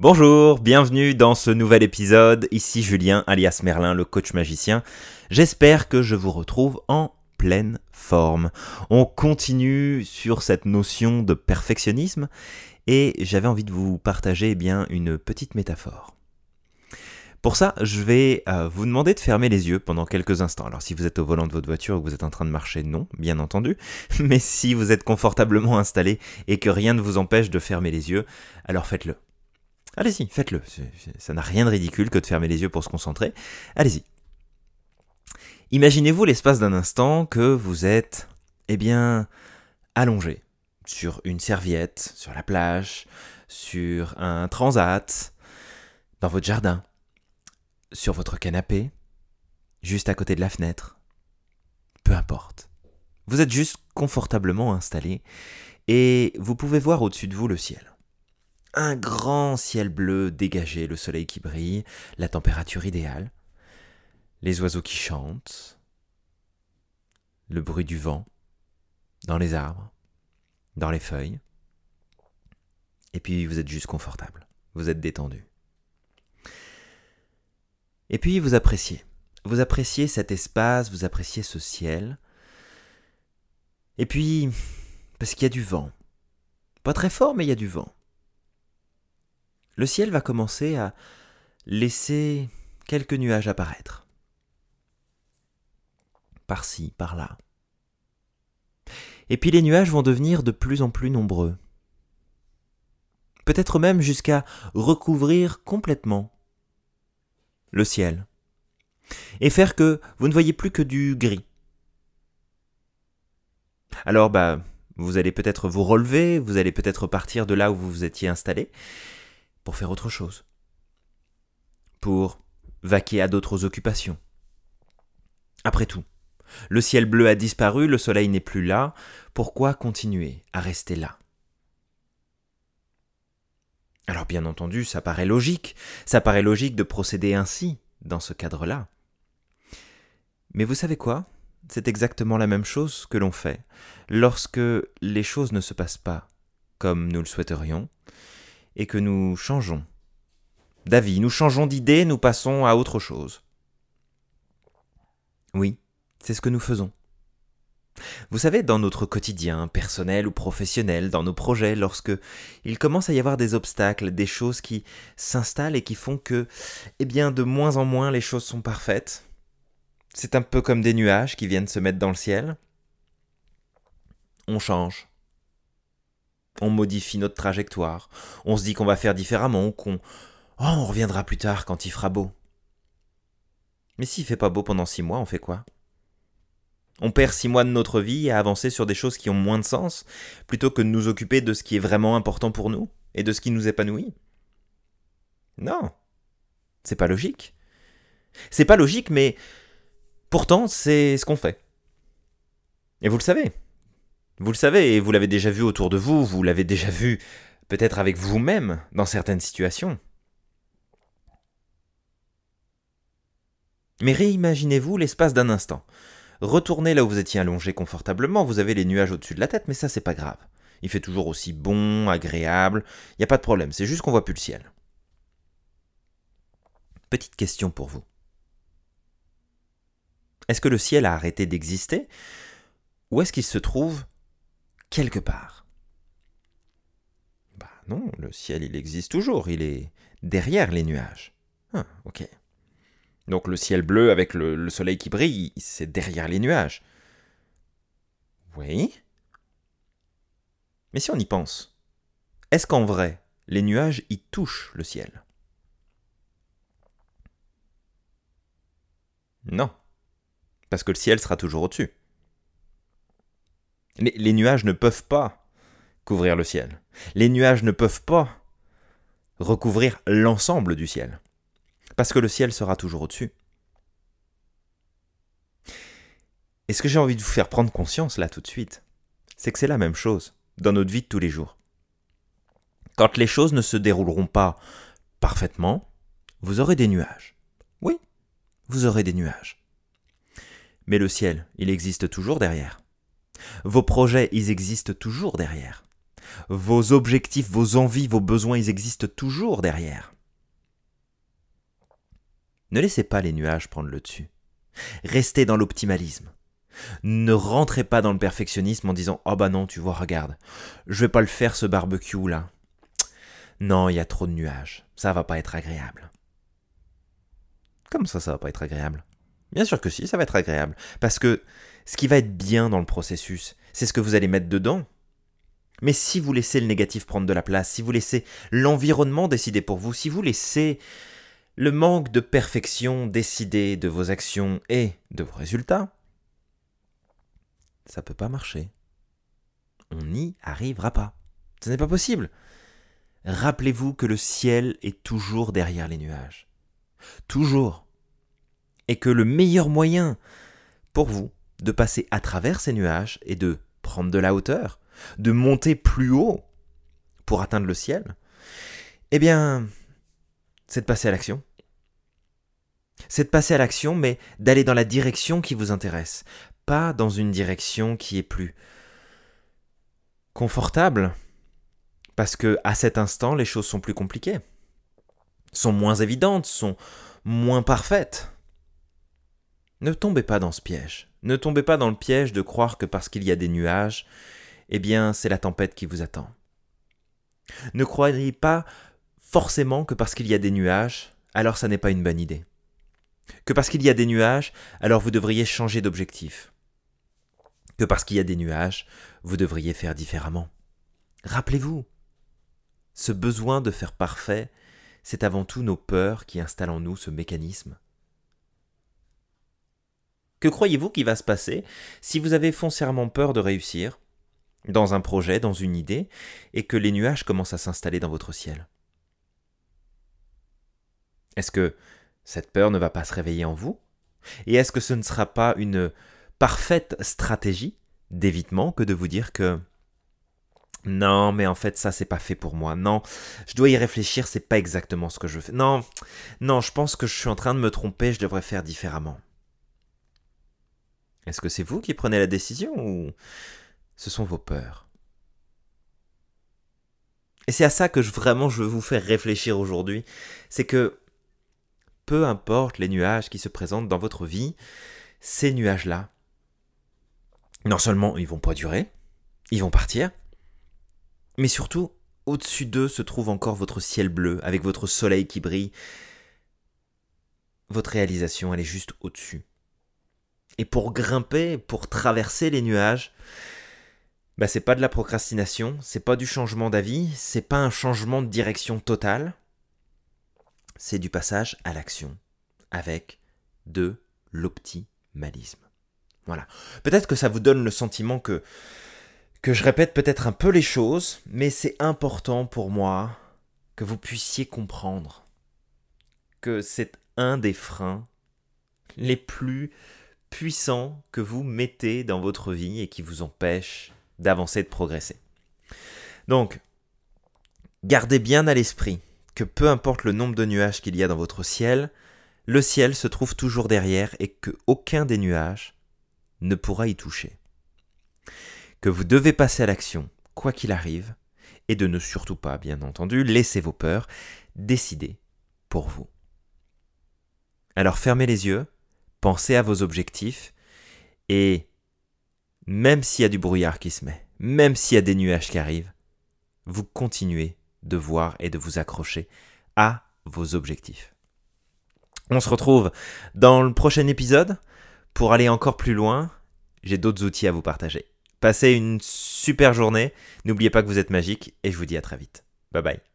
Bonjour, bienvenue dans ce nouvel épisode. Ici Julien, alias Merlin, le coach magicien. J'espère que je vous retrouve en pleine forme. On continue sur cette notion de perfectionnisme et j'avais envie de vous partager eh bien une petite métaphore. Pour ça, je vais euh, vous demander de fermer les yeux pendant quelques instants. Alors si vous êtes au volant de votre voiture ou que vous êtes en train de marcher, non, bien entendu. Mais si vous êtes confortablement installé et que rien ne vous empêche de fermer les yeux, alors faites-le. Allez-y, faites-le. Ça n'a rien de ridicule que de fermer les yeux pour se concentrer. Allez-y. Imaginez-vous l'espace d'un instant que vous êtes, eh bien, allongé sur une serviette, sur la plage, sur un transat, dans votre jardin, sur votre canapé, juste à côté de la fenêtre. Peu importe. Vous êtes juste confortablement installé et vous pouvez voir au-dessus de vous le ciel. Un grand ciel bleu dégagé, le soleil qui brille, la température idéale les oiseaux qui chantent, le bruit du vent dans les arbres, dans les feuilles. Et puis vous êtes juste confortable, vous êtes détendu. Et puis vous appréciez. Vous appréciez cet espace, vous appréciez ce ciel. Et puis, parce qu'il y a du vent. Pas très fort, mais il y a du vent. Le ciel va commencer à laisser quelques nuages apparaître par-ci, par-là. Et puis les nuages vont devenir de plus en plus nombreux. Peut-être même jusqu'à recouvrir complètement le ciel. Et faire que vous ne voyez plus que du gris. Alors, bah, vous allez peut-être vous relever, vous allez peut-être partir de là où vous vous étiez installé pour faire autre chose. Pour vaquer à d'autres occupations. Après tout, le ciel bleu a disparu, le soleil n'est plus là. Pourquoi continuer à rester là? Alors bien entendu, ça paraît logique, ça paraît logique de procéder ainsi, dans ce cadre-là. Mais vous savez quoi? C'est exactement la même chose que l'on fait lorsque les choses ne se passent pas comme nous le souhaiterions et que nous changeons d'avis, nous changeons d'idée, nous passons à autre chose. Oui, c'est ce que nous faisons. Vous savez, dans notre quotidien, personnel ou professionnel, dans nos projets, lorsque il commence à y avoir des obstacles, des choses qui s'installent et qui font que, eh bien, de moins en moins les choses sont parfaites. C'est un peu comme des nuages qui viennent se mettre dans le ciel. On change. On modifie notre trajectoire. On se dit qu'on va faire différemment qu'on oh, on reviendra plus tard quand il fera beau. Mais s'il fait pas beau pendant six mois, on fait quoi? On perd six mois de notre vie à avancer sur des choses qui ont moins de sens, plutôt que de nous occuper de ce qui est vraiment important pour nous et de ce qui nous épanouit? Non. C'est pas logique. C'est pas logique, mais pourtant, c'est ce qu'on fait. Et vous le savez. Vous le savez, et vous l'avez déjà vu autour de vous, vous l'avez déjà vu peut-être avec vous-même dans certaines situations. Mais réimaginez-vous l'espace d'un instant. Retournez là où vous étiez allongé confortablement, vous avez les nuages au-dessus de la tête, mais ça c'est pas grave. Il fait toujours aussi bon, agréable, il n'y a pas de problème, c'est juste qu'on voit plus le ciel. Petite question pour vous. Est-ce que le ciel a arrêté d'exister? Ou est-ce qu'il se trouve quelque part Bah non, le ciel il existe toujours, il est derrière les nuages. Ah, ok. Donc le ciel bleu avec le, soleil qui brille, c'est derrière les nuages. Oui. Mais si on y pense, est-ce qu'en vrai, les nuages y touchent le ciel? Non. Parce que le ciel sera toujours au-dessus. Les, les nuages ne peuvent pas couvrir le ciel. Les nuages ne peuvent pas recouvrir l'ensemble du ciel parce que le ciel sera toujours au-dessus. Et ce que j'ai envie de vous faire prendre conscience là tout de suite, c'est que c'est la même chose dans notre vie de tous les jours. Quand les choses ne se dérouleront pas parfaitement, vous aurez des nuages. Oui, vous aurez des nuages. Mais le ciel, il existe toujours derrière. Vos projets, ils existent toujours derrière. Vos objectifs, vos envies, vos besoins, ils existent toujours derrière. Ne laissez pas les nuages prendre le dessus. Restez dans l'optimalisme. Ne rentrez pas dans le perfectionnisme en disant Oh bah non, tu vois, regarde, je vais pas le faire ce barbecue là. Non, il y a trop de nuages, ça va pas être agréable. Comme ça, ça va pas être agréable? Bien sûr que si, ça va être agréable. Parce que ce qui va être bien dans le processus, c'est ce que vous allez mettre dedans. Mais si vous laissez le négatif prendre de la place, si vous laissez l'environnement décider pour vous, si vous laissez le manque de perfection décider de vos actions et de vos résultats, ça peut pas marcher. On n'y arrivera pas. Ce n'est pas possible. Rappelez-vous que le ciel est toujours derrière les nuages. Toujours. Et que le meilleur moyen pour vous de passer à travers ces nuages et de prendre de la hauteur, de monter plus haut pour atteindre le ciel, eh bien, c'est de passer à l'action. C'est de passer à l'action, mais d'aller dans la direction qui vous intéresse, pas dans une direction qui est plus confortable, parce que à cet instant, les choses sont plus compliquées, sont moins évidentes, sont moins parfaites. Ne tombez pas dans ce piège. Ne tombez pas dans le piège de croire que parce qu'il y a des nuages, eh bien, c'est la tempête qui vous attend. Ne croyez pas forcément que parce qu'il y a des nuages, alors ça n'est pas une bonne idée. Que parce qu'il y a des nuages, alors vous devriez changer d'objectif. Que parce qu'il y a des nuages, vous devriez faire différemment. Rappelez-vous, ce besoin de faire parfait, c'est avant tout nos peurs qui installent en nous ce mécanisme. Que croyez-vous qu'il va se passer si vous avez foncièrement peur de réussir dans un projet, dans une idée, et que les nuages commencent à s'installer dans votre ciel? Est-ce que cette peur ne va pas se réveiller en vous? Et est-ce que ce ne sera pas une parfaite stratégie d'évitement que de vous dire que non, mais en fait, ça, c'est pas fait pour moi. Non, je dois y réfléchir, c'est pas exactement ce que je fais. Non, non, je pense que je suis en train de me tromper, je devrais faire différemment. Est-ce que c'est vous qui prenez la décision ou ce sont vos peurs? Et c'est à ça que vraiment je veux vous faire réfléchir aujourd'hui. C'est que peu importe les nuages qui se présentent dans votre vie, ces nuages-là, non seulement ils vont pas durer, ils vont partir, mais surtout, au-dessus d'eux se trouve encore votre ciel bleu, avec votre soleil qui brille. Votre réalisation, elle est juste au-dessus. Et pour grimper, pour traverser les nuages, bah c'est pas de la procrastination, c'est pas du changement d'avis, c'est pas un changement de direction totale, c'est du passage à l'action avec de l'optimalisme. Voilà. Peut-être que ça vous donne le sentiment que que je répète peut-être un peu les choses, mais c'est important pour moi que vous puissiez comprendre que c'est un des freins les plus puissants que vous mettez dans votre vie et qui vous empêche d'avancer, de progresser. Donc, gardez bien à l'esprit que peu importe le nombre de nuages qu'il y a dans votre ciel, le ciel se trouve toujours derrière et que aucun des nuages ne pourra y toucher. Que vous devez passer à l'action, quoi qu'il arrive, et de ne surtout pas, bien entendu, laisser vos peurs décider pour vous. Alors fermez les yeux, pensez à vos objectifs, et même s'il y a du brouillard qui se met, même s'il y a des nuages qui arrivent, vous continuez de voir et de vous accrocher à vos objectifs. On se retrouve dans le prochain épisode pour aller encore plus loin. J'ai d'autres outils à vous partager. Passez une super journée, n'oubliez pas que vous êtes magique et je vous dis à très vite. Bye bye.